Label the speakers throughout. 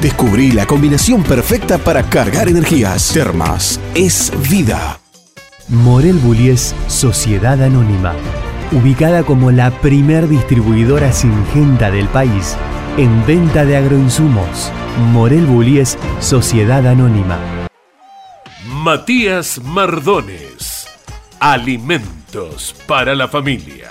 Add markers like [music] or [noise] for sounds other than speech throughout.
Speaker 1: Descubrí la combinación perfecta para cargar energías. Termas es vida.
Speaker 2: Morel Bullies Sociedad Anónima. Ubicada como la primer distribuidora singenta del país en venta de agroinsumos. Morel Bullies Sociedad Anónima.
Speaker 3: Matías Mardones. Alimentos para la familia.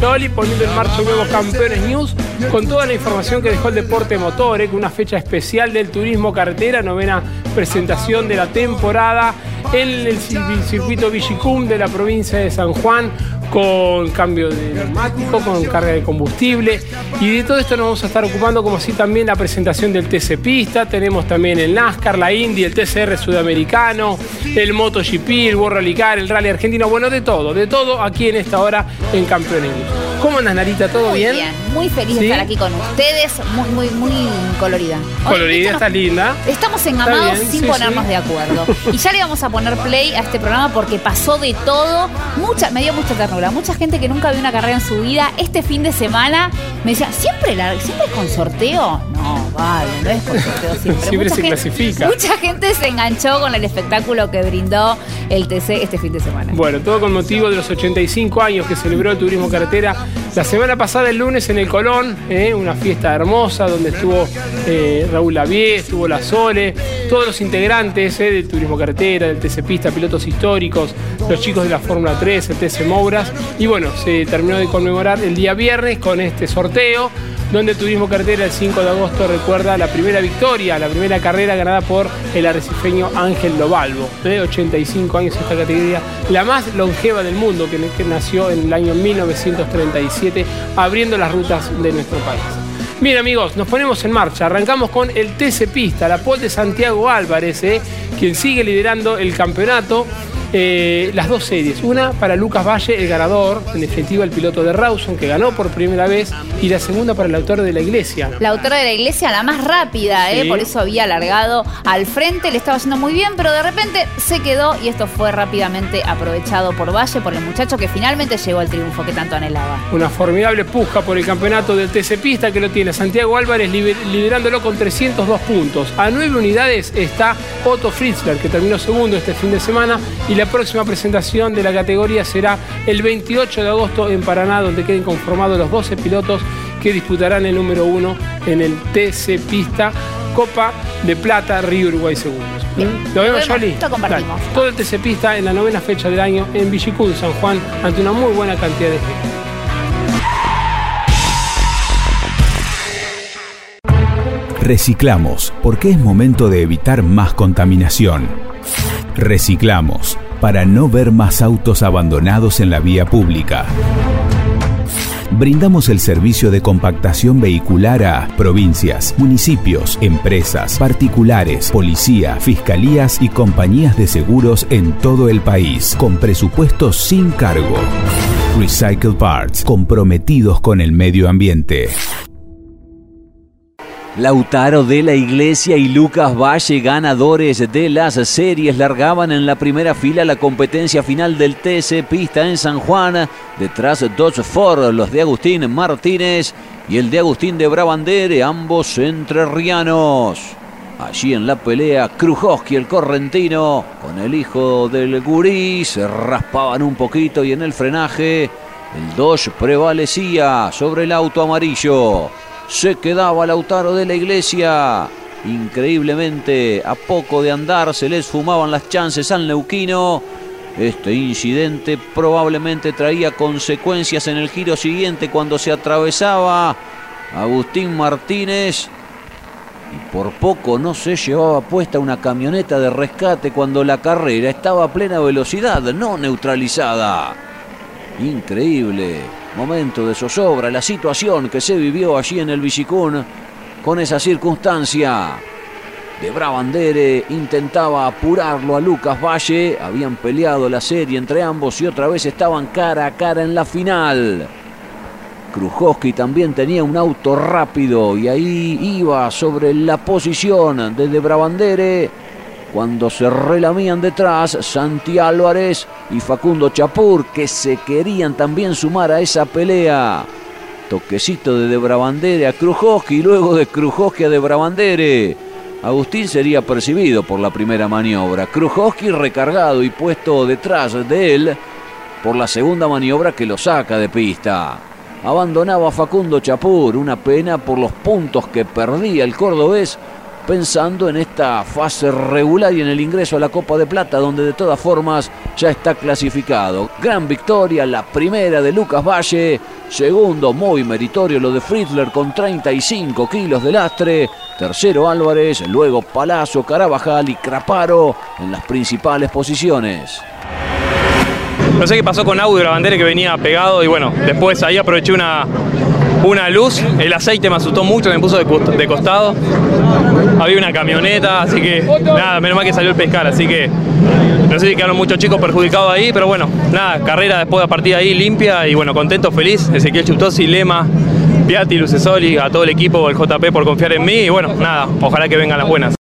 Speaker 4: Yoli poniendo en marcha un nuevo Campeones News con toda la información que dejó el deporte motor, eh, con una fecha especial del turismo carretera, novena presentación de la temporada en el circuito Villicum de la provincia de San Juan con cambio de neumático, con carga de combustible. Y de todo esto nos vamos a estar ocupando, como así también la presentación del TC Pista. Tenemos también el NASCAR, la Indy, el TCR sudamericano, el MotoGP, el World Rally Car, el Rally argentino. Bueno, de todo, de todo aquí en esta hora en Campeones ¿Cómo andas, Narita? ¿Todo
Speaker 5: bien? bien? Muy feliz de estar aquí con ustedes, muy, muy, muy colorida.
Speaker 4: colorida, está linda.
Speaker 5: Estamos engamados sin ponernos de acuerdo. y ya le vamos a poner play a este programa porque pasó de todo. Mucha, me dio mucha ternura. Mucha gente que nunca vio una carrera en su vida, este fin de semana me decía, ¿siempre, la, ¿siempre es con sorteo? No, vale, no es con sorteo siempre. [laughs]
Speaker 4: siempre se clasifica.
Speaker 5: Mucha gente se enganchó con el espectáculo que brindó el TC este fin de semana.
Speaker 4: Bueno, todo con motivo de los 85 años que celebró el turismo carretera la semana pasada, el lunes, en el Colón, eh, una fiesta hermosa donde estuvo eh, Raúl Lavie, estuvo La Sole, todos los integrantes eh, del Turismo Carretera, del TC Pista, pilotos históricos, los chicos de la Fórmula 3, el TC Mouras. Y bueno, se terminó de conmemorar el día viernes con este sorteo donde Turismo Carretera el 5 de agosto recuerda la primera victoria, la primera carrera ganada por el arrecifeño Ángel Lobalvo, de 85 años en esta categoría, la más longeva del mundo, que, nació en el año 1937, abriendo las rutas de nuestro país. Bien amigos, nos ponemos en marcha. Arrancamos con el TC Pista, la pole de Santiago Álvarez, eh, quien sigue liderando el campeonato. Eh, las dos series. Una para Lucas Valle, el ganador, en definitiva el piloto de Rawson, que ganó por primera vez, y la segunda para el autor de la iglesia.
Speaker 5: La autora de la iglesia, la más rápida, ¿eh? por eso había alargado al frente, le estaba yendo muy bien, pero de repente se quedó y esto fue rápidamente aprovechado por Valle, por el muchacho que finalmente llegó al triunfo que tanto anhelaba.
Speaker 4: Una formidable puja por el campeonato del TC Pista que lo tiene Santiago Álvarez liderándolo con 302 puntos. A nueve unidades está Otto Fritzler, que terminó segundo este fin de semana, y la próxima presentación de la categoría será el 28 de agosto en Paraná, donde queden conformados los 12 pilotos que disputarán el número uno en el TC Pista Copa de Plata Río Uruguay Segundos. ¿Lo vemos, Joli?
Speaker 5: compartimos.
Speaker 4: Todo el TC Pista en la novena fecha del año en Villicún, San Juan, ante una muy buena cantidad de gente.
Speaker 6: Reciclamos, porque es momento de evitar más contaminación. Reciclamos para no ver más autos abandonados en la vía pública. Brindamos el servicio de compactación vehicular a provincias, municipios, empresas, particulares, policía, fiscalías y compañías de seguros en todo el país, con presupuestos sin cargo. Recycle Parts, comprometidos con el medio ambiente.
Speaker 7: Lautaro de la Iglesia y Lucas Valle, ganadores de las series, largaban en la primera fila la competencia final del TC Pista en San Juan. Detrás Dodge Ford, los de Agustín Martínez y el de Agustín de Brabandere, ambos entrerrianos. Allí en la pelea, Krujowski, el correntino, con el hijo del gurí, se raspaban un poquito y en el frenaje el Dodge prevalecía sobre el auto amarillo se quedaba Lautaro de la Iglesia. Increíblemente, a poco de andar se les fumaban las chances al neuquino. Este incidente probablemente traía consecuencias en el giro siguiente cuando se atravesaba Agustín Martínez. Y por poco no se llevaba puesta una camioneta de rescate cuando la carrera estaba a plena velocidad, no neutralizada. Increíble momento de zozobra, la situación que se vivió allí en el Villicún con esa circunstancia. De Brabandere intentaba apurarlo a Lucas Valle, habían peleado la serie entre ambos y otra vez estaban cara a cara en la final. Krujowski también tenía un auto rápido y ahí iba sobre la posición de De Brabandere cuando se relamían detrás Santi Álvarez y Facundo Chapur, que se querían también sumar a esa pelea. Toquecito de De Brabandere a Krujowski y luego de Krujowski a De Brabandere. Agustín sería percibido por la primera maniobra. Krujowski recargado y puesto detrás de él por la segunda maniobra que lo saca de pista. Abandonaba Facundo Chapur, una pena por los puntos que perdía el cordobés pensando en esta fase regular y en el ingreso a la Copa de Plata, donde de todas formas ya está clasificado. Gran victoria, la primera de Lucas Valle, segundo muy meritorio lo de Fritzler con 35 kilos de lastre, tercero Álvarez, luego Palazzo, Carabajal y Craparo en las principales posiciones.
Speaker 8: No sé qué pasó con Audio la bandera que venía pegado y bueno, después ahí aproveché una, una luz, el aceite me asustó mucho, me puso de, costado. Había una camioneta, así que nada, menos mal que salió el pescar, así que no sé si quedaron muchos chicos perjudicados ahí, pero bueno, nada, carrera después de partir ahí limpia y bueno, contento, feliz. Ezequiel Chutosi, Lema, Piatti, Lucesoli, a todo el equipo, el JP por confiar en mí y bueno, nada, ojalá que vengan las buenas.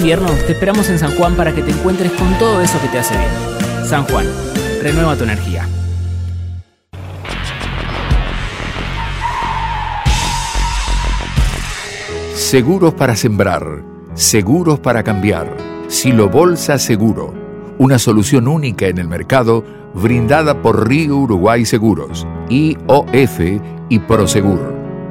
Speaker 9: Invierno te esperamos en San Juan para que te encuentres con todo eso que te hace bien. San Juan, renueva tu energía.
Speaker 10: Seguros para sembrar, seguros para cambiar. Silo Bolsa Seguro, una solución única en el mercado brindada por Río Uruguay Seguros, IOF y Prosegur.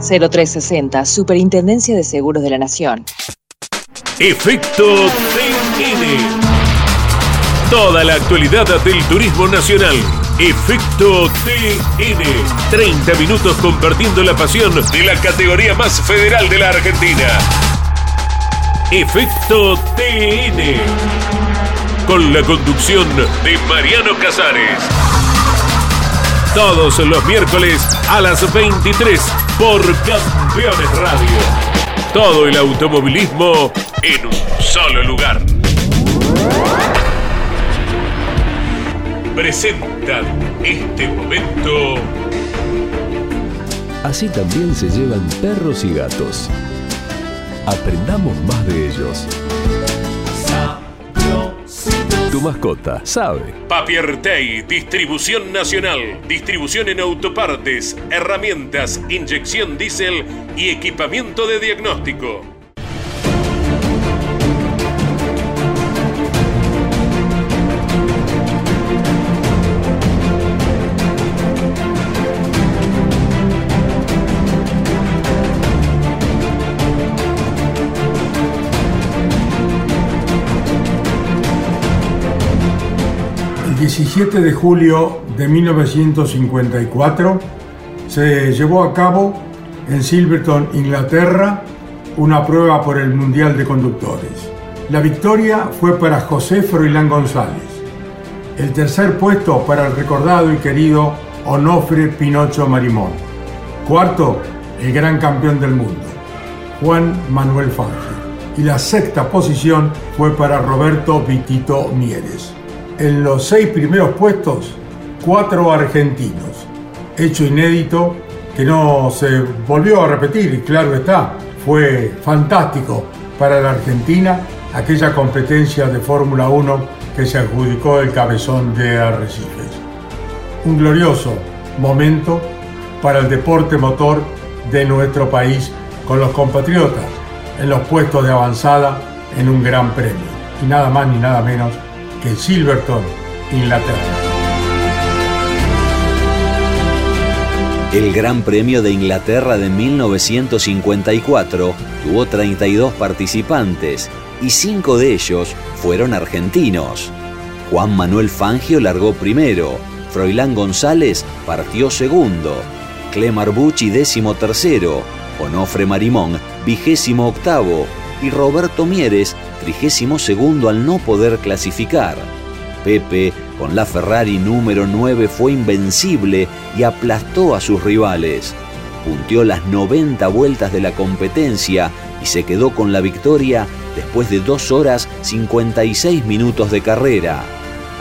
Speaker 11: 0360, Superintendencia de Seguros de la Nación.
Speaker 3: Efecto TN. Toda la actualidad del turismo nacional. Efecto TN. 30 minutos compartiendo la pasión de la categoría más federal de la Argentina. Efecto TN. Con la conducción de Mariano Casares. Todos los miércoles a las 23 por Campeones Radio. Todo el automovilismo en un solo lugar. Presentan este momento.
Speaker 12: Así también se llevan perros y gatos. Aprendamos más de ellos. Mascota sabe.
Speaker 3: Papiertei, distribución nacional, distribución en autopartes, herramientas, inyección diésel y equipamiento de diagnóstico.
Speaker 13: 17 de julio de 1954 se llevó a cabo en Silverton, Inglaterra, una prueba por el Mundial de Conductores. La victoria fue para José Froilán González. El tercer puesto para el recordado y querido Onofre Pinocho Marimón. Cuarto, el gran campeón del mundo, Juan Manuel Fangio. Y la sexta posición fue para Roberto Vitito Mieres. En los seis primeros puestos, cuatro argentinos. Hecho inédito que no se volvió a repetir, claro está, fue fantástico para la Argentina aquella competencia de Fórmula 1 que se adjudicó el cabezón de Arrecifes. Un glorioso momento para el deporte motor de nuestro país con los compatriotas en los puestos de avanzada en un gran premio. Y nada más ni nada menos que Silverton, Inglaterra.
Speaker 7: El Gran Premio de Inglaterra de 1954 tuvo 32 participantes y 5 de ellos fueron argentinos. Juan Manuel Fangio largó primero, Froilán González partió segundo, Clemar Bucci décimo tercero, Onofre Marimón vigésimo octavo y Roberto Mieres trigésimo segundo al no poder clasificar. Pepe, con la Ferrari número 9, fue invencible y aplastó a sus rivales. Puntió las 90 vueltas de la competencia y se quedó con la victoria después de 2 horas 56 minutos de carrera.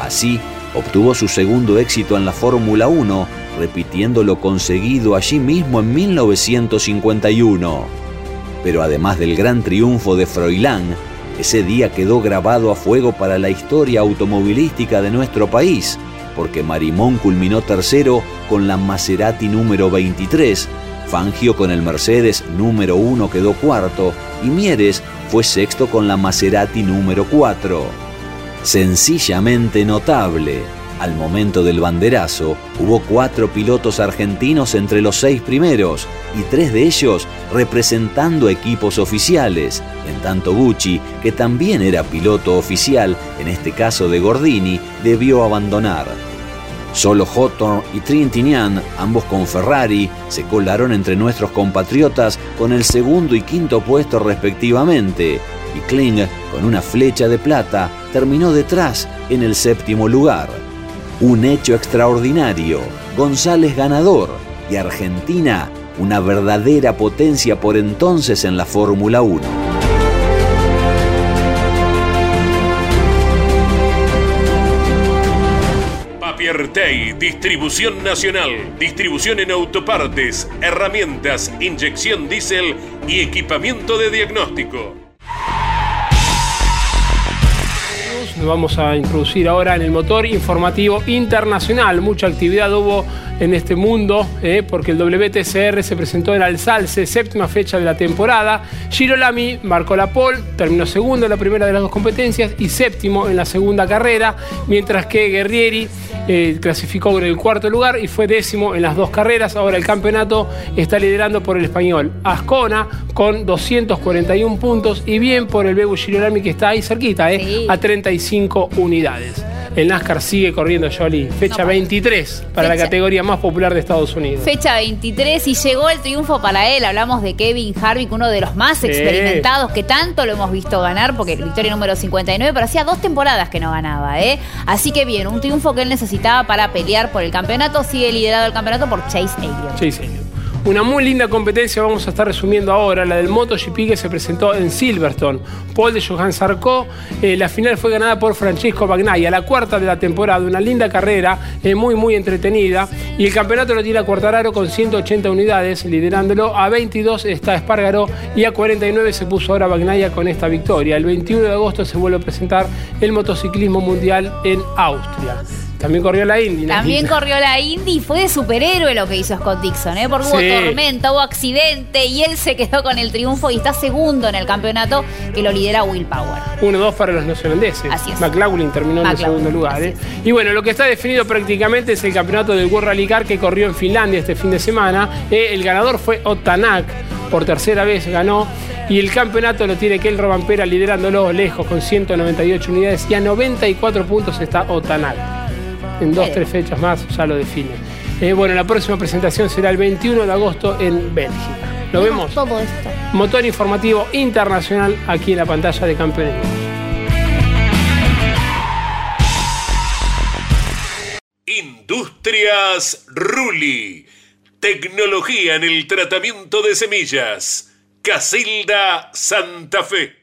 Speaker 7: Así, obtuvo su segundo éxito en la Fórmula 1, repitiendo lo conseguido allí mismo en 1951. Pero además del gran triunfo de Froilán, ese día quedó grabado a fuego para la historia automovilística de nuestro país, porque Marimón culminó tercero con la Maserati número 23, Fangio con el Mercedes número 1 quedó cuarto y Mieres fue sexto con la Maserati número 4. Sencillamente notable. Al momento del banderazo, hubo cuatro pilotos argentinos entre los seis primeros y tres de ellos representando equipos oficiales, en tanto Gucci, que también era piloto oficial, en este caso de Gordini, debió abandonar. Solo Hawthorne y Trintignant, ambos con Ferrari, se colaron entre nuestros compatriotas con el segundo y quinto puesto respectivamente, y Kling, con una flecha de plata, terminó detrás en el séptimo lugar. Un hecho extraordinario, González ganador y Argentina una verdadera potencia por entonces en la Fórmula 1.
Speaker 3: Papiertei, distribución nacional, distribución en autopartes, herramientas, inyección diésel y equipamiento de diagnóstico.
Speaker 4: Nos vamos a introducir ahora en el motor informativo internacional. Mucha actividad hubo en este mundo, eh, porque el WTCR se presentó en Alsalce, séptima fecha de la temporada. Girolami marcó la pole, terminó segundo en la primera de las dos competencias y séptimo en la segunda carrera, mientras que Guerrieri eh, clasificó en el cuarto lugar y fue décimo en las dos carreras. Ahora el campeonato está liderando por el español Ascona con 241 puntos y bien por el Bebu Girolami que está ahí cerquita, eh, a 35 unidades. El NASCAR sigue corriendo, Jolie. Fecha 23 para la categoría más popular de Estados Unidos.
Speaker 5: Fecha 23 y llegó el triunfo para él. Hablamos de Kevin Harvick, uno de los más experimentados que tanto lo hemos visto ganar, porque victoria número 59, pero hacía dos temporadas que no ganaba, ¿eh? Así que bien, un triunfo que él necesitaba para pelear por el campeonato. Sigue liderado el campeonato por Chase Elliott.
Speaker 4: Chase Elliott. Una muy linda competencia vamos a estar resumiendo ahora, la del MotoGP que se presentó en Silverstone. Paul de Johan Sarko, eh, la final fue ganada por Francesco Bagnaia, la cuarta de la temporada, una linda carrera, eh, muy muy entretenida. Y el campeonato lo tiene a Cuartararo con 180 unidades, liderándolo. A 22 está Espargaro y a 49 se puso ahora Bagnaia con esta victoria. El 21 de agosto se vuelve a presentar el motociclismo mundial en Austria. También corrió la Indy.
Speaker 5: También corrió la Indy y fue de superhéroe lo que hizo Scott Dixon, ¿eh? porque hubo tormenta, hubo accidente y él se quedó con el triunfo y está segundo en el campeonato que lo lidera Will Power.
Speaker 4: 1-2 para los neozelandeses. Así es. McLaughlin terminó en el segundo lugar. ¿eh? Y bueno, lo que está definido prácticamente es el campeonato del World Rally Car que corrió en Finlandia este fin de semana. Eh, el ganador fue Otanak, por tercera vez ganó. Y el campeonato lo tiene Kel Robampera liderándolo lejos con 198 unidades y a 94 puntos está Otanak en dos, tres fechas más ya lo define. Eh, bueno, la próxima presentación será el 21 de agosto en Bélgica. ¿Lo vemos?
Speaker 5: Todo esto.
Speaker 4: Motor informativo internacional aquí en la pantalla de Campeones.
Speaker 3: Industrias Ruli. Tecnología en el tratamiento de semillas. Casilda Santa Fe.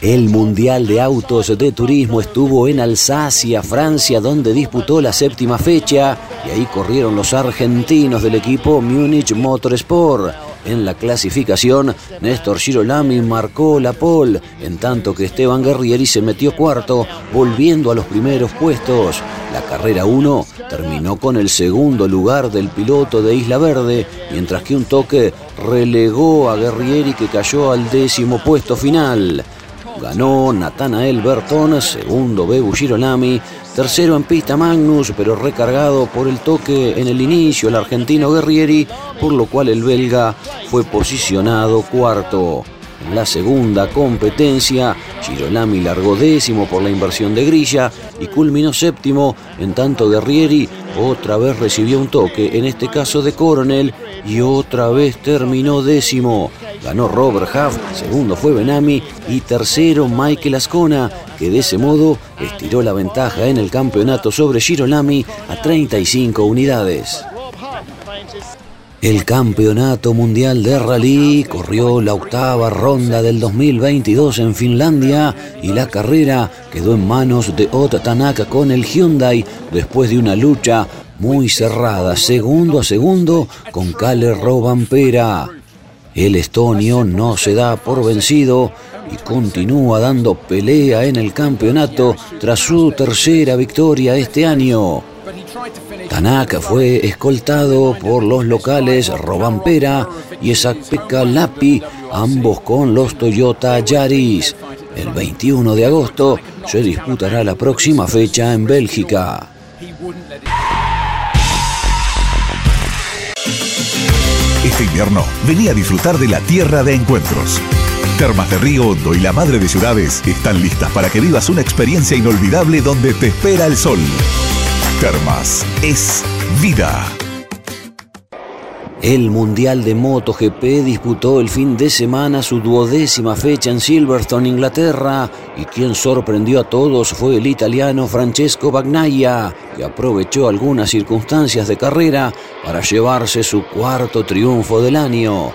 Speaker 7: El Mundial de Autos de Turismo estuvo en Alsacia, Francia, donde disputó la séptima fecha y ahí corrieron los argentinos del equipo Munich Motorsport. En la clasificación, Néstor Girolami marcó la pole, en tanto que Esteban Guerrieri se metió cuarto, volviendo a los primeros puestos. La carrera 1 terminó con el segundo lugar del piloto de Isla Verde, mientras que un toque relegó a Guerrieri que cayó al décimo puesto final. Ganó Natanael Bertón, segundo Bebu Girolami, tercero en pista Magnus, pero recargado por el toque en el inicio el argentino Guerrieri, por lo cual el belga fue posicionado cuarto. En la segunda competencia, Girolami largó décimo por la inversión de grilla y culminó séptimo, en tanto Guerrieri otra vez recibió un toque, en este caso de Coronel, y otra vez terminó décimo. Ganó Robert Huff, segundo fue Benami y tercero Michael Ascona, que de ese modo estiró la ventaja en el campeonato sobre Girolami a 35 unidades. El Campeonato Mundial de Rally corrió la octava ronda del 2022 en Finlandia y la carrera quedó en manos de Ota Tanaka con el Hyundai después de una lucha muy cerrada, segundo a segundo, con Kalle Robampera. El estonio no se da por vencido y continúa dando pelea en el campeonato tras su tercera victoria este año. Tanaka fue escoltado por los locales Robampera y Pekka Lapi, ambos con los Toyota Yaris. El 21 de agosto se disputará la próxima fecha en Bélgica.
Speaker 14: Este invierno, vení a disfrutar de la tierra de encuentros. Termas de Río Hondo y la Madre de Ciudades están listas para que vivas una experiencia inolvidable donde te espera el sol. Es vida.
Speaker 7: El Mundial de MotoGP disputó el fin de semana su duodécima fecha en Silverstone, Inglaterra, y quien sorprendió a todos fue el italiano Francesco Bagnaia, que aprovechó algunas circunstancias de carrera para llevarse su cuarto triunfo del año.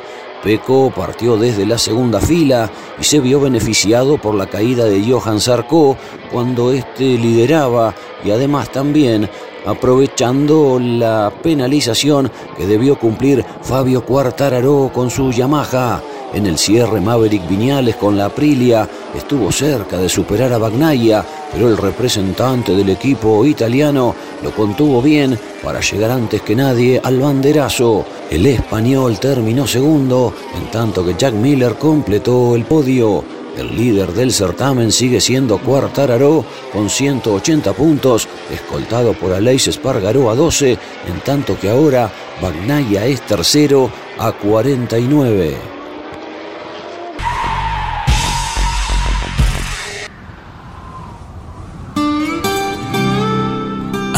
Speaker 7: Peco partió desde la segunda fila y se vio beneficiado por la caída de Johan Sarko cuando éste lideraba y además también aprovechando la penalización que debió cumplir Fabio Quartararo con su Yamaha. En el cierre, Maverick Viñales con la Aprilia estuvo cerca de superar a Bagnaia, pero el representante del equipo italiano lo contuvo bien para llegar antes que nadie al banderazo. El español terminó segundo, en tanto que Jack Miller completó el podio. El líder del certamen sigue siendo Quartararo con 180 puntos, escoltado por Aleix Espargaró a 12, en tanto que ahora Bagnaia es tercero a 49.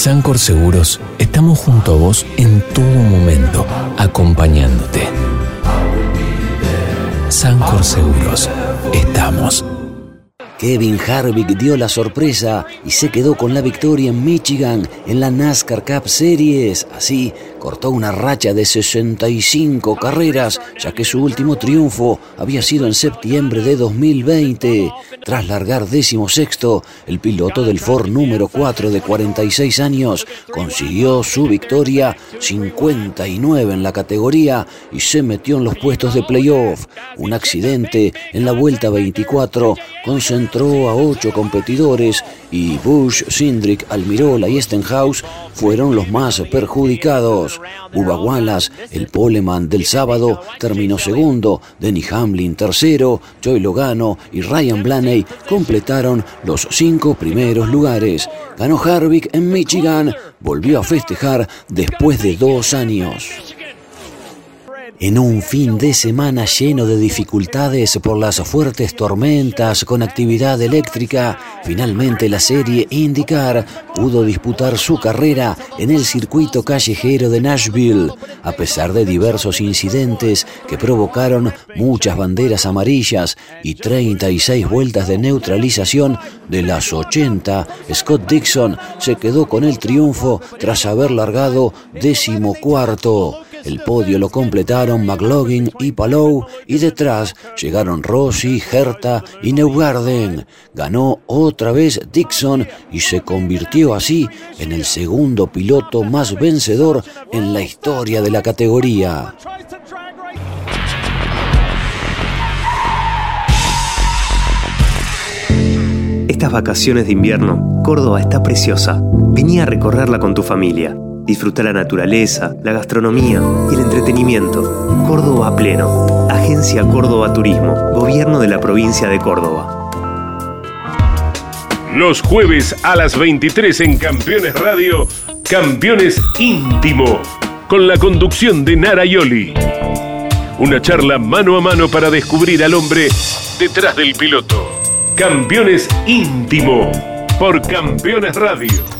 Speaker 11: Sancor Seguros estamos junto a vos en todo momento, acompañándote. Sancor Seguros, estamos.
Speaker 7: Kevin Harvick dio la sorpresa y se quedó con la victoria en Michigan en la NASCAR Cup Series. Así, cortó una racha de 65 carreras, ya que su último triunfo había sido en septiembre de 2020. Tras largar décimo sexto, el piloto del Ford número 4 de 46 años consiguió su victoria 59 en la categoría y se metió en los puestos de playoff. Un accidente en la vuelta 24 concentró a ocho competidores y Bush, Sindrick, Almirola y Stenhouse fueron los más perjudicados. Bubba Wallace, el poleman del sábado, terminó segundo, Denny Hamlin tercero, Joy Logano y Ryan Blaney completaron los cinco primeros lugares. Ganó Harvick en Michigan, volvió a festejar después de dos años. En un fin de semana lleno de dificultades por las fuertes tormentas con actividad eléctrica, finalmente la serie IndyCar pudo disputar su carrera en el circuito callejero de Nashville, a pesar de diversos incidentes que provocaron muchas banderas amarillas y 36 vueltas de neutralización de las 80. Scott Dixon se quedó con el triunfo tras haber largado decimocuarto. El podio lo completaron McLaughlin y Palou y detrás llegaron Rossi, Herta y Neugarden. Ganó otra vez Dixon y se convirtió así en el segundo piloto más vencedor en la historia de la categoría.
Speaker 15: Estas vacaciones de invierno, Córdoba está preciosa. Vení a recorrerla con tu familia. Disfruta la naturaleza, la gastronomía y el entretenimiento. Córdoba pleno. Agencia Córdoba Turismo. Gobierno de la provincia de Córdoba.
Speaker 3: Los jueves a las 23 en Campeones Radio, Campeones Íntimo, con la conducción de Nara Yoli. Una charla mano a mano para descubrir al hombre detrás del piloto. Campeones Íntimo, por Campeones Radio.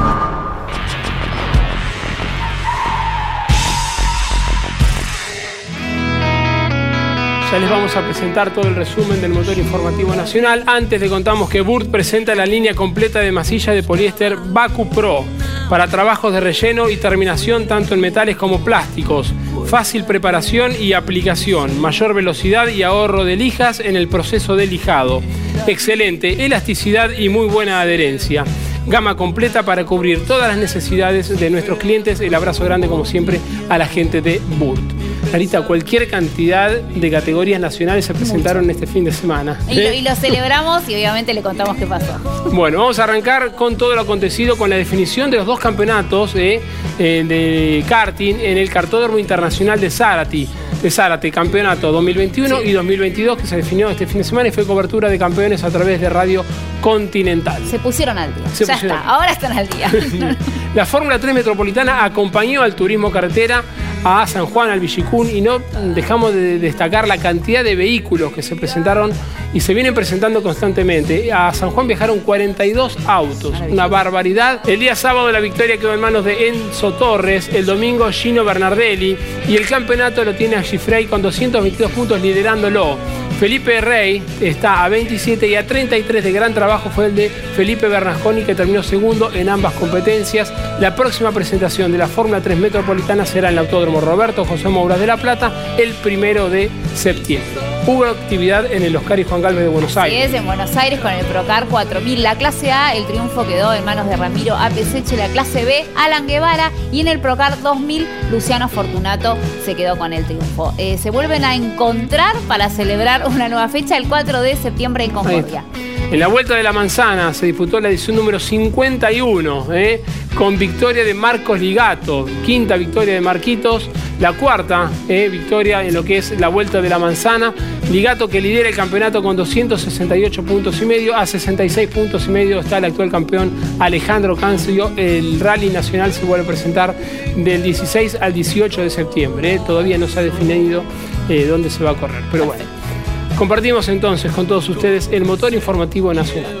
Speaker 4: Ya les vamos a presentar todo el resumen del motor informativo nacional. Antes le contamos que Burt presenta la línea completa de masilla de poliéster Baku Pro para trabajos de relleno y terminación tanto en metales como plásticos. Fácil preparación y aplicación, mayor velocidad y ahorro de lijas en el proceso de lijado. Excelente elasticidad y muy buena adherencia. Gama completa para cubrir todas las necesidades de nuestros clientes. El abrazo grande, como siempre, a la gente de Burt. Clarita, cualquier cantidad de categorías nacionales se presentaron este fin de semana.
Speaker 5: Y lo, y lo celebramos y obviamente le contamos qué pasó.
Speaker 4: Bueno, vamos a arrancar con todo lo acontecido con la definición de los dos campeonatos eh, eh, de karting en el Cartódromo Internacional de Zárate. De Zárate, campeonato 2021 y 2022 que se definió este fin de semana y fue cobertura de campeones a través de Radio Continental.
Speaker 5: Se pusieron al día.
Speaker 4: Se
Speaker 5: ya
Speaker 4: pusieron.
Speaker 5: está, ahora están al día. [laughs]
Speaker 4: La Fórmula 3 Metropolitana acompañó al turismo carretera a San Juan, al Villicún, y no dejamos de destacar la cantidad de vehículos que se presentaron y se vienen presentando constantemente. A San Juan viajaron 42 autos, una barbaridad. El día sábado la victoria quedó en manos de Enzo Torres, el domingo Gino Bernardelli y el campeonato lo tiene a Gifrey con 222 puntos liderándolo. Felipe Rey está a 27 y a 33 de gran trabajo fue el de Felipe Bernasconi que terminó segundo en ambas competencias. La próxima presentación de la Fórmula 3 Metropolitana será en el Autódromo Roberto José Moura de la Plata el primero de septiembre hubo actividad en el Oscar y Juan Galvez de Buenos Aires.
Speaker 5: Es en Buenos Aires con el Procar 4000. La clase A, el triunfo quedó en manos de Ramiro Apeseche. La clase B, Alan Guevara. Y en el Procar 2000, Luciano Fortunato se quedó con el triunfo. Eh, se vuelven a encontrar para celebrar una nueva fecha el 4 de septiembre en Concordia.
Speaker 4: En la Vuelta de la Manzana se disputó la edición número 51, ¿eh? con victoria de Marcos Ligato, quinta victoria de Marquitos, la cuarta ¿eh? victoria en lo que es la Vuelta de la Manzana. Ligato que lidera el campeonato con 268 puntos y medio, a 66 puntos y medio está el actual campeón Alejandro Cancio. El Rally Nacional se vuelve a presentar del 16 al 18 de septiembre. ¿eh? Todavía no se ha definido dónde se va a correr, pero bueno. Compartimos entonces con todos ustedes el motor informativo nacional.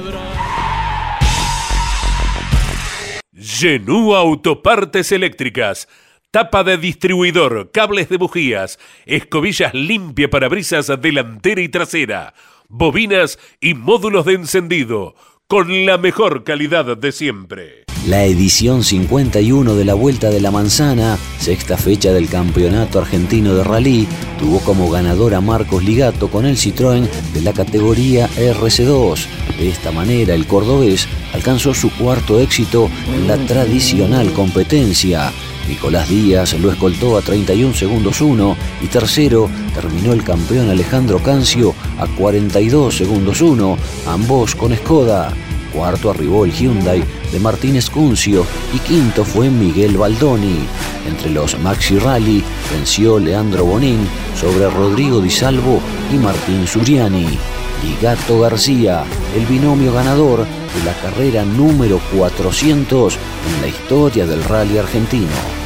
Speaker 3: Genú Autopartes Eléctricas. Tapa de distribuidor, cables de bujías, escobillas limpia para brisas delantera y trasera, bobinas y módulos de encendido, con la mejor calidad de siempre.
Speaker 7: La edición 51 de la Vuelta de la Manzana, sexta fecha del Campeonato Argentino de Rally, tuvo como ganador a Marcos Ligato con el Citroën de la categoría RC2. De esta manera, el cordobés alcanzó su cuarto éxito en la tradicional competencia. Nicolás Díaz lo escoltó a 31 segundos 1 y tercero terminó el campeón Alejandro Cancio a 42 segundos 1, ambos con Skoda. Cuarto arribó el Hyundai de Martínez Cuncio y quinto fue Miguel Baldoni. Entre los Maxi Rally venció Leandro Bonín sobre Rodrigo Di Salvo y Martín Suriani. Y Gato García, el binomio ganador de la carrera número 400 en la historia del rally argentino.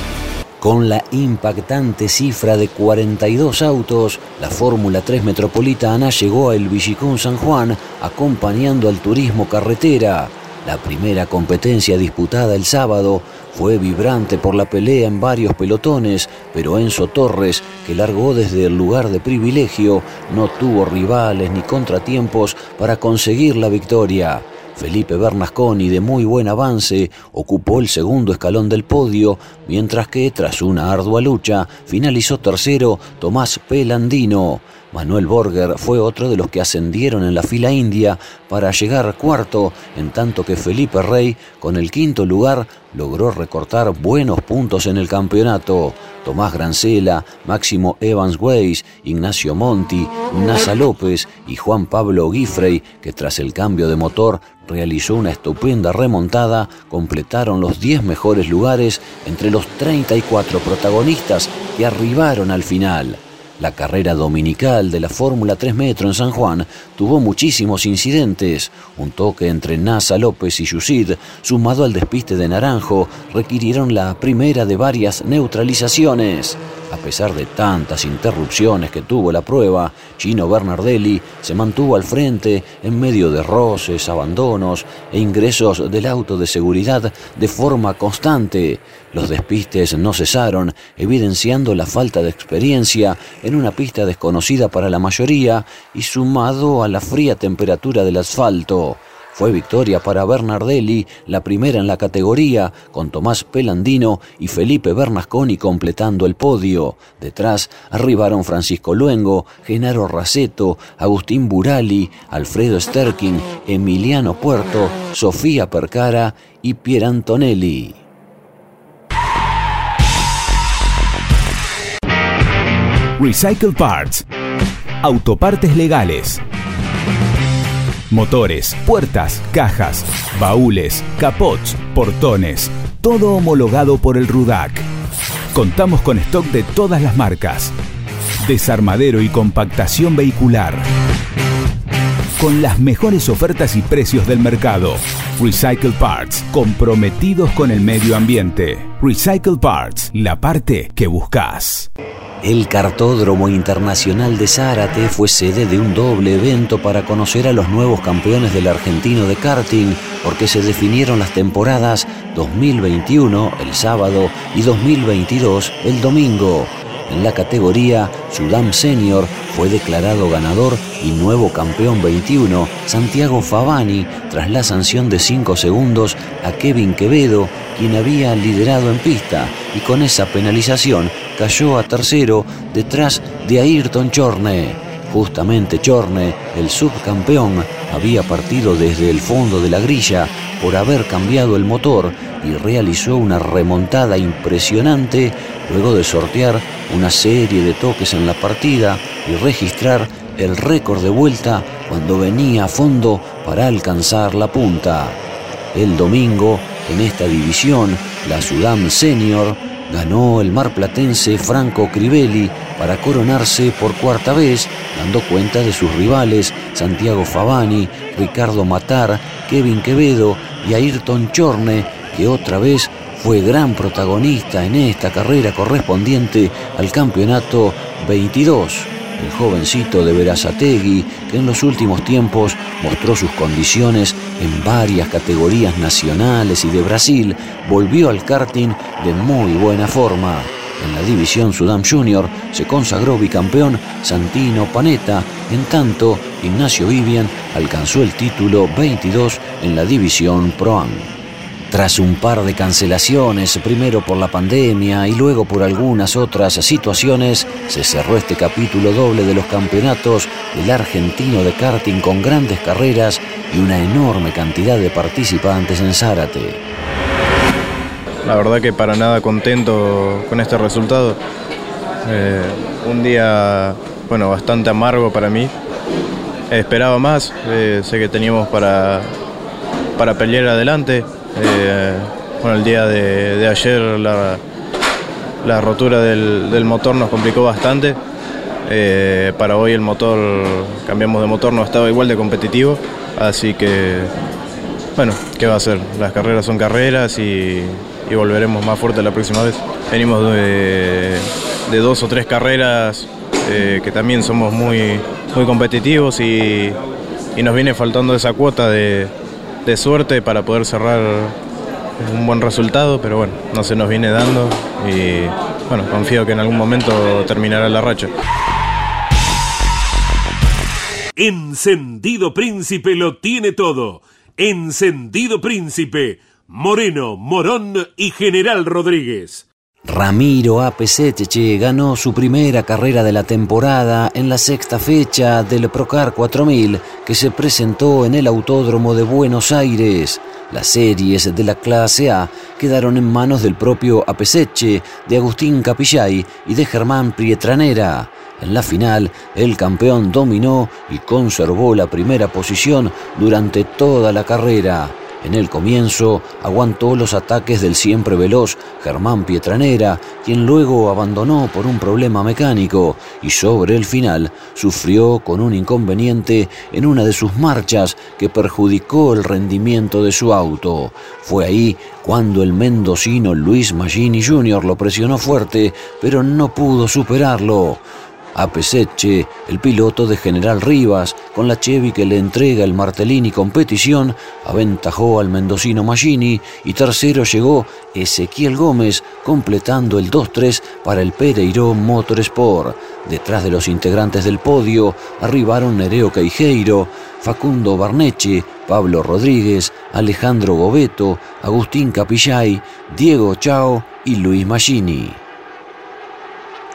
Speaker 7: Con la impactante cifra de 42 autos, la Fórmula 3 Metropolitana llegó a El Villicún San Juan acompañando al turismo carretera. La primera competencia disputada el sábado fue vibrante por la pelea en varios pelotones, pero Enzo Torres, que largó desde el lugar de privilegio, no tuvo rivales ni contratiempos para conseguir la victoria. Felipe Bernasconi, de muy buen avance, ocupó el segundo escalón del podio, mientras que, tras una ardua lucha, finalizó tercero Tomás Pelandino. Manuel Borger fue otro de los que ascendieron en la fila india para llegar cuarto, en tanto que Felipe Rey, con el quinto lugar, logró recortar buenos puntos en el campeonato. Tomás Grancela, Máximo Evans Weiss, Ignacio Monti, Nasa López y Juan Pablo Guifrey, que tras el cambio de motor realizó una estupenda remontada, completaron los 10 mejores lugares entre los 34 protagonistas que arribaron al final. La carrera dominical de la Fórmula 3 Metro en San Juan tuvo muchísimos incidentes. Un toque entre Nasa López y Yusid, sumado al despiste de Naranjo, requirieron la primera de varias neutralizaciones. A pesar de tantas interrupciones que tuvo la prueba, Gino Bernardelli se mantuvo al frente en medio de roces, abandonos e ingresos del auto de seguridad de forma constante. Los despistes no cesaron, evidenciando la falta de experiencia en una pista desconocida para la mayoría y sumado a la fría temperatura del asfalto. Fue victoria para Bernardelli, la primera en la categoría, con Tomás Pelandino y Felipe Bernasconi completando el podio. Detrás arribaron Francisco Luengo, Genaro Raceto, Agustín Burali, Alfredo Sterking, Emiliano Puerto, Sofía Percara y Pier Antonelli.
Speaker 6: Recycle Parts. Autopartes legales Motores, puertas, cajas, baúles, capots, portones, todo homologado por el RUDAC. Contamos con stock de todas las marcas. Desarmadero y compactación vehicular. Con las mejores ofertas y precios del mercado. Recycle Parts, comprometidos con el medio ambiente. Recycle Parts, la parte que buscas.
Speaker 7: El Cartódromo Internacional de Zárate fue sede de un doble evento para conocer a los nuevos campeones del argentino de karting, porque se definieron las temporadas 2021 el sábado y 2022 el domingo. En la categoría Sudam Senior fue declarado ganador y nuevo campeón 21 Santiago Favani tras la sanción de 5 segundos a Kevin Quevedo, quien había liderado en pista y con esa penalización cayó a tercero detrás de Ayrton Chorne. Justamente Chorne, el subcampeón, había partido desde el fondo de la grilla por haber cambiado el motor y realizó una remontada impresionante luego de sortear una serie de toques en la partida y registrar el récord de vuelta cuando venía a fondo para alcanzar la punta. El domingo, en esta división, la Sudam Senior ganó el marplatense Franco Crivelli para coronarse por cuarta vez, dando cuenta de sus rivales Santiago Favani, Ricardo Matar, Kevin Quevedo y Ayrton Chorne, que otra vez fue gran protagonista en esta carrera correspondiente al campeonato 22. El jovencito de Verazategui, que en los últimos tiempos mostró sus condiciones en varias categorías nacionales y de Brasil, volvió al karting de muy buena forma. En la división Sudam Junior se consagró bicampeón Santino Panetta, en tanto Ignacio Vivian alcanzó el título 22 en la división Pro Tras un par de cancelaciones, primero por la pandemia y luego por algunas otras situaciones, se cerró este capítulo doble de los campeonatos del argentino de karting con grandes carreras y una enorme cantidad de participantes en Zárate.
Speaker 16: La verdad que para nada contento con este resultado. Eh, un día, bueno, bastante amargo para mí. Esperaba más, eh, sé que teníamos para, para pelear adelante. Eh, bueno, el día de, ayer la, la rotura del, del, motor nos complicó bastante. Para hoy el motor, cambiamos de motor, no estaba igual de competitivo. Así que, bueno, ¿qué va a ser? Las carreras son carreras y, volveremos más fuerte la próxima vez. Venimos de, dos o tres carreras eh, que también somos muy, muy competitivos y, nos viene faltando esa cuota de, suerte para poder cerrar un buen resultado, pero bueno, no se nos viene dando y bueno, confío que en algún momento terminará la racha.
Speaker 3: Encendido Príncipe lo tiene todo. Encendido Príncipe, Moreno, Morón y General Rodríguez.
Speaker 7: Ramiro Apeseteche ganó su primera carrera de la temporada en la sexta fecha del Procar 4000 que se presentó en el Autódromo de Buenos Aires. Las series de la clase A quedaron en manos del propio Apeseche, de Agustín Capillay y de Germán Prietranera. En la final, el campeón dominó y conservó la primera posición durante toda la carrera. En el comienzo aguantó los ataques del siempre veloz Germán Pietranera, quien luego abandonó por un problema mecánico y sobre el final sufrió con un inconveniente en una de sus marchas que perjudicó el rendimiento de su auto. Fue ahí cuando el mendocino Luis Magini Jr. lo presionó fuerte, pero no pudo superarlo. A Peseche, el piloto de General Rivas, con la Chevy que le entrega el Martellini competición, aventajó al mendocino Magini y tercero llegó Ezequiel Gómez, completando el 2-3 para el Pereirón Motorsport. Detrás de los integrantes del podio arribaron Nereo Queijeiro, Facundo Barneche, Pablo Rodríguez, Alejandro Gobeto, Agustín Capillay, Diego Chao y Luis Magini.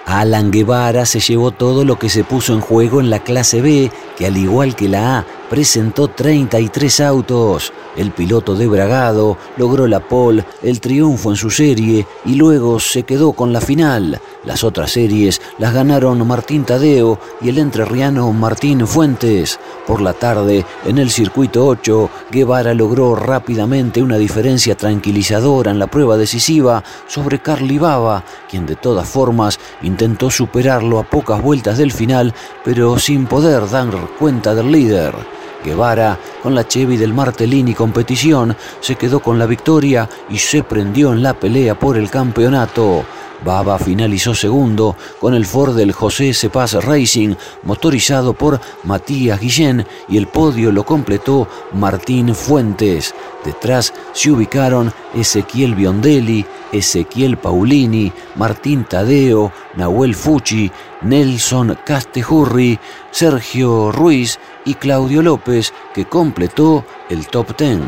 Speaker 7: Alan Guevara se llevó todo lo que se puso en juego en la clase B, que al igual que la A, presentó 33 autos. El piloto de Bragado logró la pole, el triunfo en su serie y luego se quedó con la final. Las otras series las ganaron Martín Tadeo y el entrerriano Martín Fuentes. Por la tarde, en el circuito 8, Guevara logró rápidamente una diferencia tranquilizadora en la prueba decisiva sobre Carly Baba, quien de todas formas intentó superarlo a pocas vueltas del final, pero sin poder dar cuenta del líder. Guevara, con la Chevy del Martellini competición, se quedó con la victoria y se prendió en la pelea por el campeonato. Baba finalizó segundo con el Ford del José Cepaz Racing, motorizado por Matías Guillén, y el podio lo completó Martín Fuentes. Detrás se ubicaron Ezequiel Biondelli, Ezequiel Paulini, Martín Tadeo, Nahuel Fucci, Nelson Castejurri, Sergio Ruiz y Claudio López, que completó el top ten.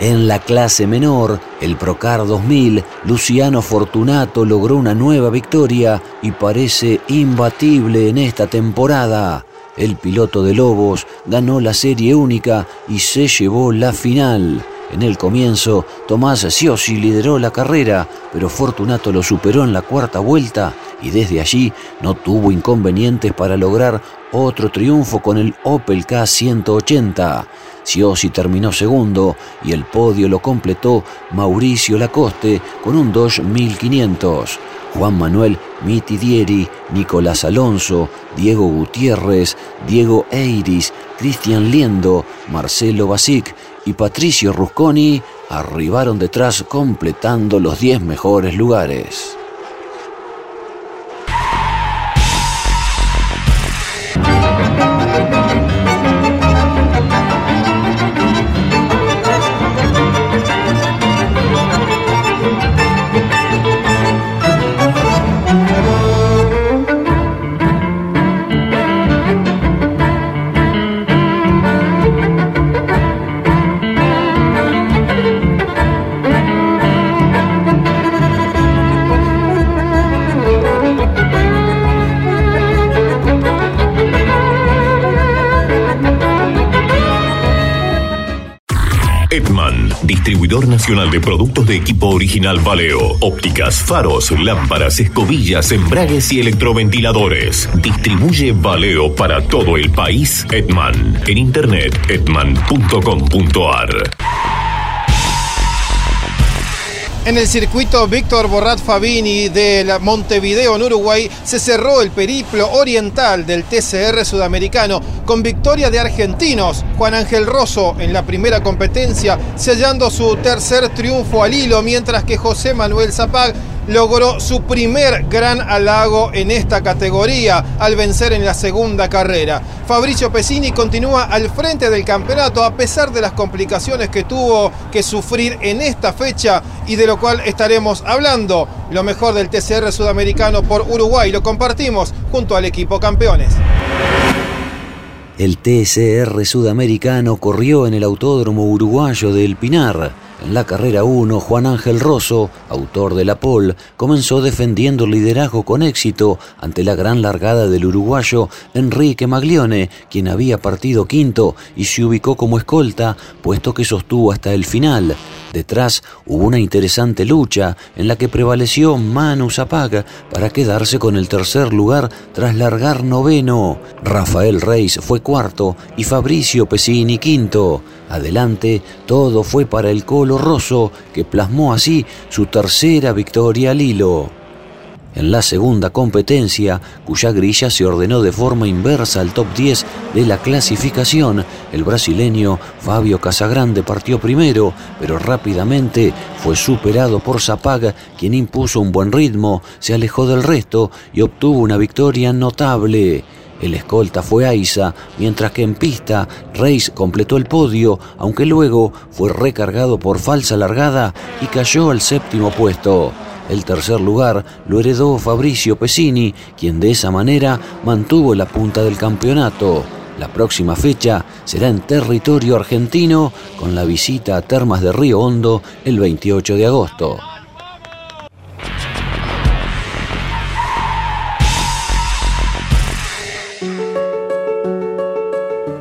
Speaker 7: En la clase menor, el Procar 2000, Luciano Fortunato logró una nueva victoria y parece imbatible en esta temporada. El piloto de Lobos ganó la serie única y se llevó la final. En el comienzo, Tomás Siosi lideró la carrera, pero Fortunato lo superó en la cuarta vuelta y desde allí no tuvo inconvenientes para lograr otro triunfo con el Opel K180. Siosi terminó segundo y el podio lo completó Mauricio Lacoste con un Dodge 1500. Juan Manuel Mitidieri, Nicolás Alonso, Diego Gutiérrez, Diego Eiris, Cristian Liendo, Marcelo Basic y Patricio Rusconi arribaron detrás completando los 10 mejores lugares.
Speaker 14: Nacional de productos de equipo original Valeo, ópticas, faros, lámparas, escobillas, embragues y electroventiladores. Distribuye Valeo para todo el país Edman. En internet edman.com.ar.
Speaker 17: En el circuito Víctor Borrat Fabini de Montevideo, en Uruguay, se cerró el periplo oriental del TCR sudamericano con victoria de argentinos. Juan Ángel Rosso en la primera competencia, sellando su tercer triunfo al hilo, mientras que José Manuel Zapag logró su primer gran halago en esta categoría al vencer en la segunda carrera. Fabricio Pesini continúa al frente del campeonato a pesar de las complicaciones que tuvo que sufrir en esta fecha y de lo cual estaremos hablando. Lo mejor del TCR sudamericano por Uruguay lo compartimos junto al equipo campeones.
Speaker 7: El TCR sudamericano corrió en el Autódromo Uruguayo del Pinar. En la carrera 1, Juan Ángel Rosso, autor de la pole, comenzó defendiendo el liderazgo con éxito ante la gran largada del uruguayo Enrique Maglione, quien había partido quinto y se ubicó como escolta, puesto que sostuvo hasta el final. Detrás hubo una interesante lucha en la que prevaleció Manu Zapag para quedarse con el tercer lugar tras largar noveno. Rafael Reis fue cuarto y Fabricio Pesini quinto. Adelante, todo fue para el Colo Rosso, que plasmó así su tercera victoria al hilo. En la segunda competencia, cuya grilla se ordenó de forma inversa al top 10 de la clasificación, el brasileño Fabio Casagrande partió primero, pero rápidamente fue superado por Zapag, quien impuso un buen ritmo, se alejó del resto y obtuvo una victoria notable. El escolta fue Aiza, mientras que en pista Reis completó el podio, aunque luego fue recargado por falsa largada y cayó al séptimo puesto. El tercer lugar lo heredó Fabricio Pesini, quien de esa manera mantuvo la punta del campeonato. La próxima fecha será en territorio argentino con la visita a Termas de Río Hondo el 28 de agosto.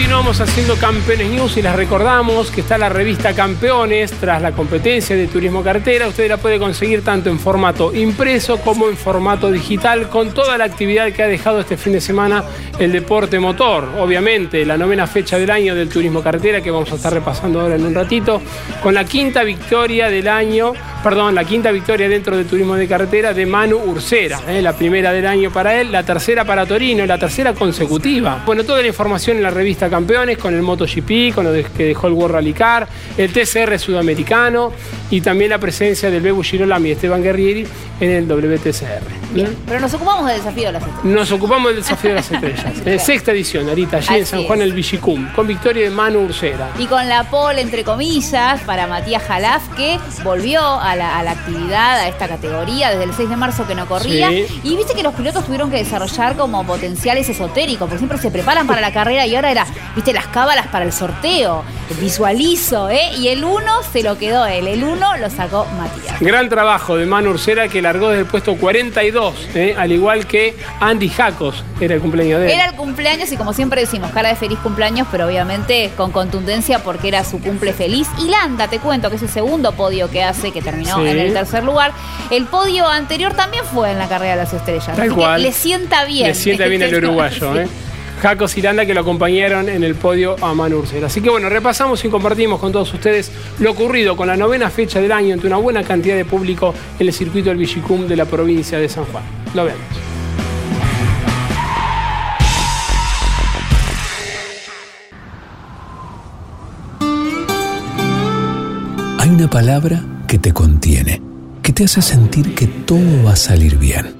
Speaker 4: Continuamos haciendo Campeones News y les recordamos que está la revista Campeones tras la competencia de turismo cartera. Usted la puede conseguir tanto en formato impreso como en formato digital con toda la actividad que ha dejado este fin de semana el deporte motor. Obviamente, la novena fecha del año del turismo cartera que vamos a estar repasando ahora en un ratito, con la quinta victoria del año, perdón, la quinta victoria dentro del turismo de carretera de Manu Ursera. ¿eh? La primera del año para él, la tercera para Torino, la tercera consecutiva. Bueno, toda la información en la revista Campeones con el MotoGP, con lo que dejó el World Rally Car, el TCR sudamericano y también la presencia del Bebu Girolami y Esteban Guerrieri en el WTCR.
Speaker 5: Bien, pero nos ocupamos del desafío de las estrellas.
Speaker 4: Nos ocupamos del desafío de las estrellas. [laughs] Eh, sexta edición, ahorita, allí en San Juan el Villicum, con victoria de Manu Ursera.
Speaker 5: Y con la pole, entre comillas, para Matías Jalaf, que volvió a la, a la actividad, a esta categoría, desde el 6 de marzo que no corría.
Speaker 4: Sí.
Speaker 5: Y viste que los pilotos tuvieron que desarrollar como potenciales esotéricos, porque siempre se preparan para la carrera y ahora era, viste, las cábalas para el sorteo. Visualizo, ¿eh? Y el 1 se lo quedó él, el 1 lo sacó Matías.
Speaker 4: Gran trabajo de Manu Ursera que largó desde el puesto 42, eh, al igual que Andy Jacos, era el cumpleaños de él.
Speaker 5: Era el cumpleaños y como siempre decimos, cara de feliz cumpleaños, pero obviamente con contundencia porque era su cumple feliz. Y Landa, te cuento que es el segundo podio que hace, que terminó
Speaker 4: Sí.
Speaker 5: en el tercer lugar. El podio anterior también fue en la carrera de las estrellas.
Speaker 4: Tal
Speaker 5: Así que
Speaker 4: cual.
Speaker 5: le sienta bien.
Speaker 4: Le sienta bien el uruguayo. [laughs] ¿eh? Jacos y Landa que lo acompañaron en el podio a Manu. Así que bueno, repasamos y compartimos con todos ustedes lo ocurrido con la novena fecha del año entre una buena cantidad de público en el circuito del Villicum de la provincia de San Juan. Lo vemos.
Speaker 11: Hay una palabra que te contiene, que te hace sentir que todo va a salir bien.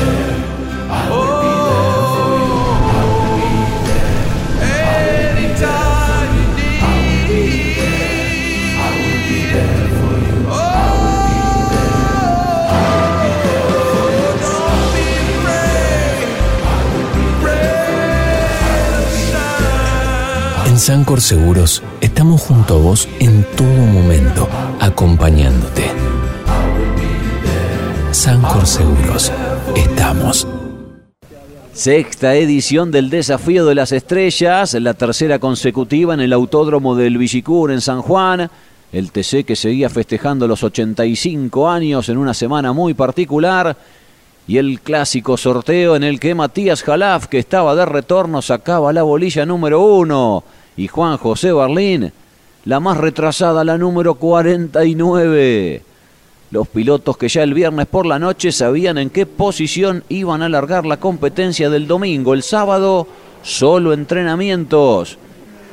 Speaker 11: En Sancor Seguros estamos junto a vos en todo momento, acompañándote. Sancor Seguros, estamos.
Speaker 7: Sexta edición del Desafío de las Estrellas, la tercera consecutiva en el Autódromo del Villicur en San Juan. El TC que seguía festejando los 85 años en una semana muy particular. Y el clásico sorteo en el que Matías Jalaf, que estaba de retorno, sacaba la bolilla número uno. Y Juan José Barlín, la más retrasada, la número 49. Los pilotos que ya el viernes por la noche sabían en qué posición iban a largar la competencia del domingo. El sábado, solo entrenamientos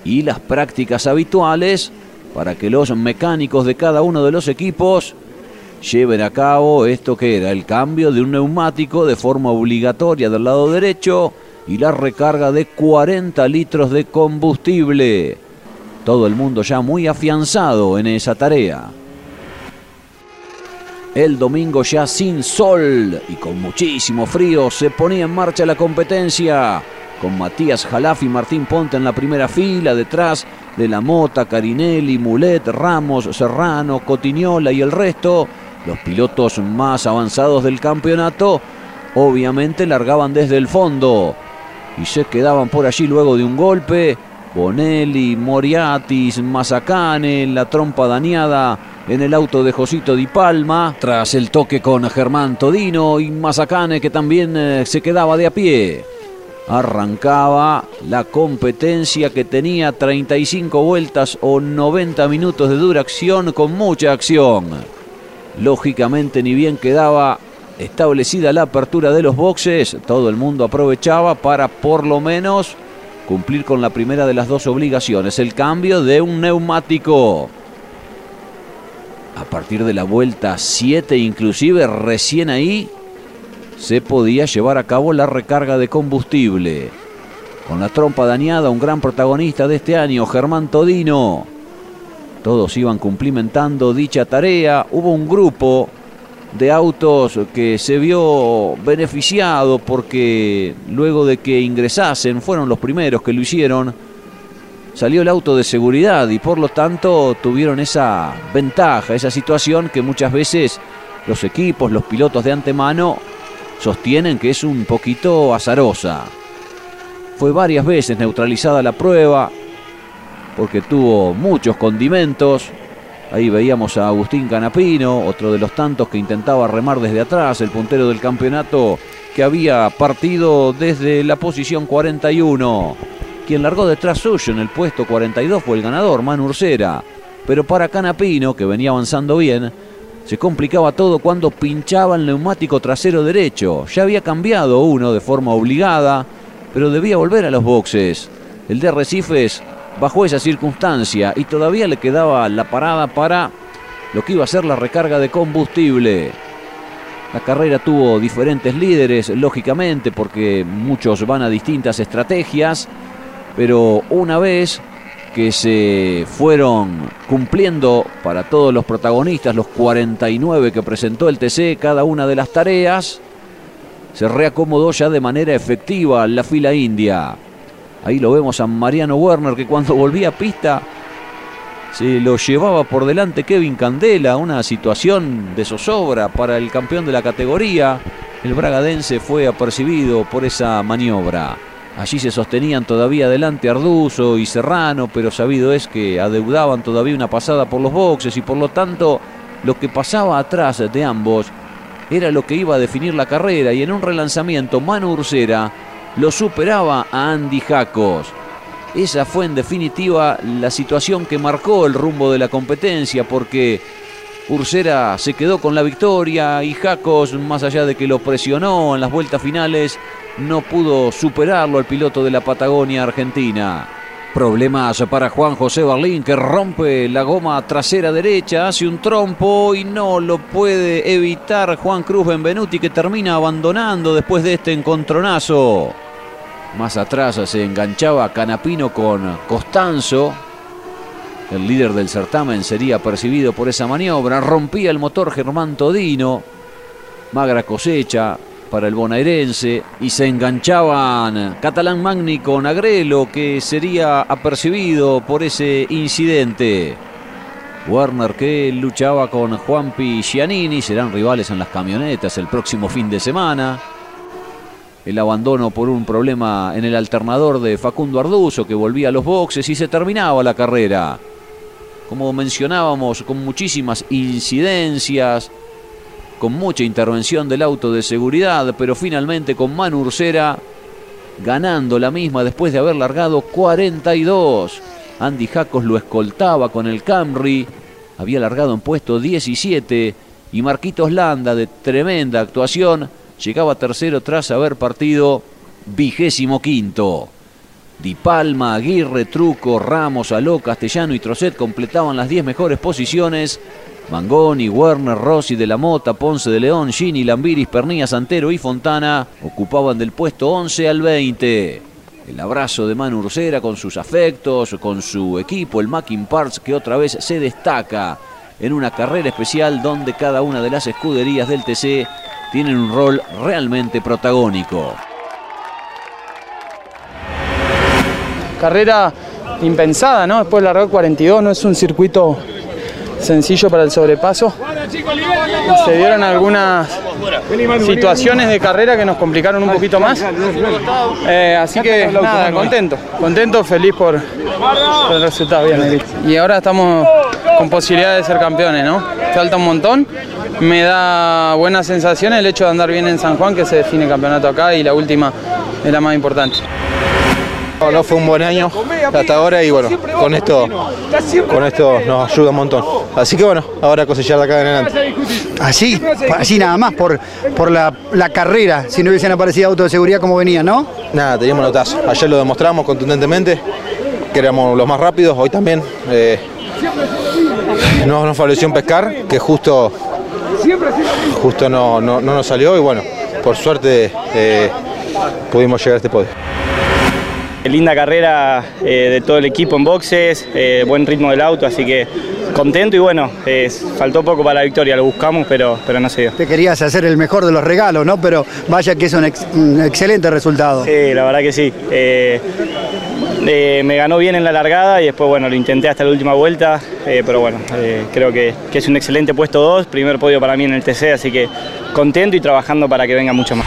Speaker 7: y las prácticas habituales para que los mecánicos de cada uno de los equipos lleven a cabo esto que era el cambio de un neumático de forma obligatoria del lado derecho y la recarga de 40 litros de combustible. Todo el mundo ya muy afianzado en esa tarea. El domingo ya sin sol y con muchísimo frío se ponía en marcha la competencia. Con Matías Jalaf y Martín Ponte en la primera fila, detrás de la Mota, Carinelli, Mulet, Ramos, Serrano, Cotiñola y el resto, los pilotos más avanzados del campeonato, obviamente largaban desde el fondo y se quedaban por allí luego de un golpe. Bonelli, Moriatis, Mazacane, la trompa dañada en el auto de Josito Di Palma, tras el toque con Germán Todino y Mazacane que también eh, se quedaba de a pie. arrancaba la competencia que tenía 35 vueltas o 90 minutos de duración con mucha acción. Lógicamente ni bien quedaba establecida la apertura de los boxes, todo el mundo aprovechaba para por lo menos cumplir con la primera de las dos obligaciones, el cambio de un neumático. A partir de la vuelta 7 inclusive recién ahí se podía llevar a cabo la recarga de combustible. Con la trompa dañada, un gran protagonista de este año, Germán Todino. Todos iban cumplimentando dicha tarea. Hubo un grupo de autos que se vio beneficiado porque luego de que ingresasen, fueron los primeros que lo hicieron, salió el auto de seguridad y por lo tanto tuvieron esa ventaja, esa situación que muchas veces los equipos, los pilotos de antemano sostienen que es un poquito azarosa. Fue varias veces neutralizada la prueba porque tuvo muchos condimentos. Ahí veíamos a Agustín Canapino, otro de los tantos que intentaba remar desde atrás, el puntero del campeonato que había partido desde la posición 41. Quien largó detrás suyo en el puesto 42 fue el ganador, Manu Ursera. Pero para Canapino, que venía avanzando bien, se complicaba todo cuando pinchaba el neumático trasero derecho. Ya había cambiado uno de forma obligada, pero debía volver a los boxes. El de Recifes bajo esa circunstancia y todavía le quedaba la parada para lo que iba a ser la recarga de combustible. La carrera tuvo diferentes líderes, lógicamente, porque muchos van a distintas estrategias, pero una vez que se fueron cumpliendo para todos los protagonistas, los 49 que presentó el TC, cada una de las tareas, se reacomodó ya de manera efectiva la fila india. Ahí lo vemos a Mariano Werner que cuando volvía a pista se lo llevaba por delante Kevin Candela, una situación de zozobra para el campeón de la categoría. El bragadense fue apercibido por esa maniobra. Allí se sostenían todavía adelante Arduzo y Serrano, pero sabido es que adeudaban todavía una pasada por los boxes y por lo tanto lo que pasaba atrás de ambos era lo que iba a definir la carrera y en un relanzamiento Manu Ursera lo superaba a Andy Jacos. Esa fue en definitiva la situación que marcó el rumbo de la competencia porque Ursera se quedó con la victoria y Jacos, más allá de que lo presionó en las vueltas finales, no pudo superarlo el piloto de la Patagonia Argentina. Problemas para Juan José Barlín que rompe la goma trasera derecha, hace un trompo y no lo puede evitar Juan Cruz Benvenuti que termina abandonando después de este encontronazo. Más atrás se enganchaba Canapino con Costanzo. El líder del certamen sería percibido por esa maniobra. Rompía el motor Germán Todino. Magra cosecha para el bonaerense y se enganchaban Catalán Magni con Agrelo que sería apercibido por ese incidente. Werner que luchaba con Juanpi Giannini, serán rivales en las camionetas el próximo fin de semana. El abandono por un problema en el alternador de Facundo Arduzo que volvía a los boxes y se terminaba la carrera. Como mencionábamos, con muchísimas incidencias, con mucha intervención del auto de seguridad, pero finalmente con Manu Ursera ganando la misma después de haber largado 42. Andy Jacos lo escoltaba con el Camry, había largado en puesto 17 y Marquitos Landa de tremenda actuación llegaba tercero tras haber partido vigésimo quinto. Di Palma, Aguirre, Truco, Ramos, Aló, Castellano y Trocet completaban las 10 mejores posiciones Mangoni, Werner, Rossi de la Mota, Ponce de León, Gini, Lambiris, Pernilla, Santero y Fontana ocupaban del puesto 11 al 20. El abrazo de Manu Ursera con sus afectos, con su equipo, el Mackin Parts, que otra vez se destaca en una carrera especial donde cada una de las escuderías del TC tienen un rol realmente protagónico.
Speaker 18: Carrera impensada, ¿no? Después de largar 42, no es un circuito sencillo para el sobrepaso. Se dieron algunas situaciones de carrera que nos complicaron un poquito más. Eh, así que contento, contento, feliz por, el resultado. Y ahora estamos con posibilidad de ser campeones, ¿no? Falta un montón. Me da buena sensación el hecho de andar bien en San Juan, que se define campeonato acá y la última es la más importante.
Speaker 16: No, no, fue un buen año hasta ahora y bueno, con esto, con esto nos ayuda un montón. Así que bueno, ahora cosechar de acá en adelante.
Speaker 19: Así, así nada más, por, por la, la carrera, si no hubiesen aparecido autos de seguridad como venían, ¿no?
Speaker 16: Nada, teníamos notazo. Ayer lo demostramos contundentemente, que éramos los más rápidos, hoy también. eh, no nos favoreció un pescar, que justo, justo no, no- no nos salió y bueno, por suerte eh, pudimos llegar a este podio.
Speaker 20: Linda carrera eh, de todo el equipo en boxes, eh, buen ritmo del auto, así que contento y bueno, eh, faltó poco para la victoria, lo buscamos, pero, pero no se dio.
Speaker 19: Te querías hacer el mejor de los regalos, ¿no? Pero vaya que es un, ex- un excelente resultado.
Speaker 20: Sí, la verdad que sí. Me ganó bien en la largada y después bueno, lo intenté hasta la última vuelta, pero bueno, creo que, que es un excelente puesto 2, primer podio para mí en el TC, así que contento y trabajando para que venga mucho más.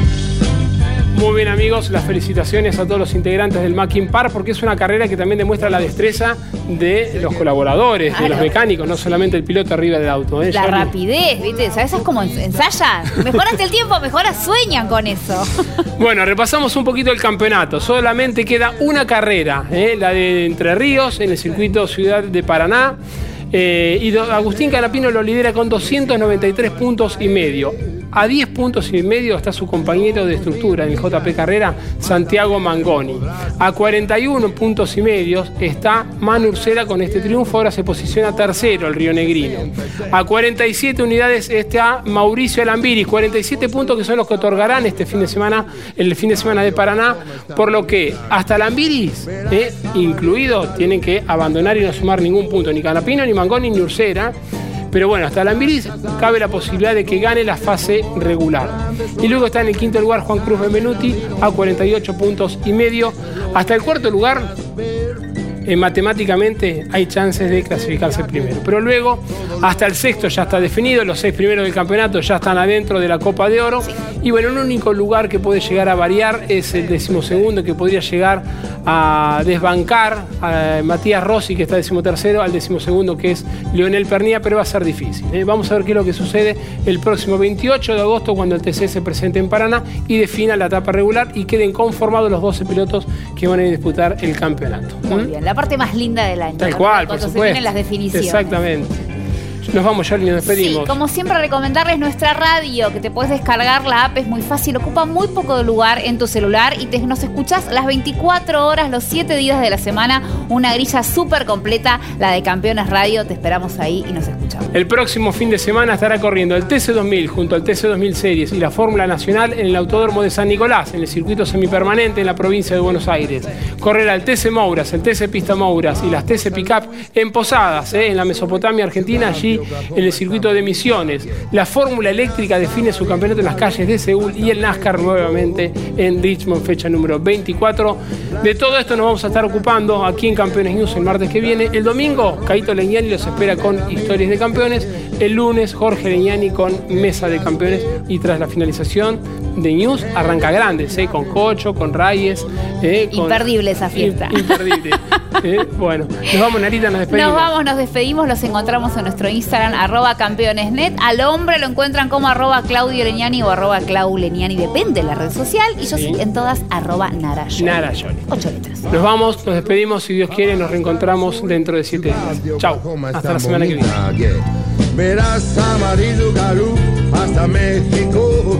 Speaker 4: Muy bien amigos, las felicitaciones a todos los integrantes del Mackin Park porque es una carrera que también demuestra la destreza de los colaboradores, de los mecánicos, no solamente el piloto arriba del auto. ¿eh?
Speaker 5: La
Speaker 4: Charlie?
Speaker 5: rapidez, ¿viste? ¿Sabes? Es como ens- ensayan. Mejoraste el tiempo, mejoras, sueñan con eso. [laughs]
Speaker 4: Bueno, repasamos un poquito el campeonato. Solamente queda una carrera, ¿eh? la de Entre Ríos, en el circuito Ciudad de Paraná. Eh, y Agustín Canapino lo lidera con 293 puntos y medio. A 10 puntos y medio está su compañero de estructura en el JP Carrera, Santiago Mangoni. A 41 puntos y medio está Manu Ursera con este triunfo, ahora se posiciona tercero el Río Negrino. A 47 unidades está Mauricio Alambiri, 47 puntos que son los que otorgarán este fin de semana, el fin de semana de Paraná, por lo que hasta Alambiris, eh, incluido, tienen que abandonar y no sumar ningún punto, ni Canapino, ni Mangoni, ni Ursera. Pero bueno, hasta Alambiris cabe la posibilidad de que gane la fase regular. Y luego está en el quinto lugar Juan Cruz Benvenuti a 48 puntos y medio. Hasta el cuarto lugar eh, matemáticamente hay chances de clasificarse primero. Pero luego, hasta el sexto ya está definido, los seis primeros del campeonato ya están adentro de la Copa de Oro. Y bueno, un único lugar que puede llegar a variar es el decimosegundo, que podría llegar a desbancar a Matías Rossi, que está decimotercero, al decimosegundo, que es Leonel Pernía, pero va a ser difícil. ¿eh? Vamos a ver qué es lo que sucede el próximo 28 de agosto, cuando el TC se presente en Paraná y defina la etapa regular y queden conformados los 12 pilotos que van a disputar el campeonato.
Speaker 5: Muy
Speaker 4: ¿Mm?
Speaker 5: bien, la parte más linda del año.
Speaker 4: Tal cual, por
Speaker 5: Cuando se vienen las definiciones.
Speaker 4: Exactamente. Nos vamos, Charlie, nos
Speaker 5: Sí,
Speaker 4: despedimos.
Speaker 5: como siempre recomendarles nuestra radio, que te puedes descargar, la app es muy fácil, ocupa muy poco de lugar en tu celular y te, nos escuchás las 24 horas, los 7 días de la semana, una grilla súper completa, la de Campeones Radio, te esperamos ahí y nos escuchamos.
Speaker 4: El próximo fin de semana estará corriendo el TC2000 junto al TC2000 Series y la Fórmula Nacional en el Autódromo de San Nicolás, en el circuito semipermanente en la provincia de Buenos Aires. Correrá el TC Mouras, el TC Pista Mouras y las TC Pickup en Posadas, eh, en la Mesopotamia Argentina, allí en el circuito de Misiones. La Fórmula Eléctrica define su campeonato en las calles de Seúl y el NASCAR nuevamente en Richmond, fecha número 24. De todo esto nos vamos a estar ocupando aquí en Campeones News el martes que viene. El domingo, Caito Leñani los espera con historias de campeones. El lunes, Jorge Leñani con mesa de campeones. Y tras la finalización de News, arranca grandes, ¿eh? con Cocho, con Reyes. eh, con-
Speaker 5: Imperdible esa fiesta.
Speaker 4: Imperdible. Eh, bueno, nos vamos, Narita, nos despedimos.
Speaker 5: Nos vamos, nos despedimos, los encontramos en nuestro Instagram, arroba campeonesnet. Al hombre lo encuentran como arroba Claudio Leñani o arroba Clau Leñani, depende de la red social. Y yo sí, en todas, arroba Narayoli.
Speaker 4: Narayoli.
Speaker 5: Ocho letras.
Speaker 4: Nos vamos, nos despedimos. Si Dios quiere, nos reencontramos dentro de siete días. Chau. Hasta la semana que viene.
Speaker 21: Verás amarillo galú hasta México.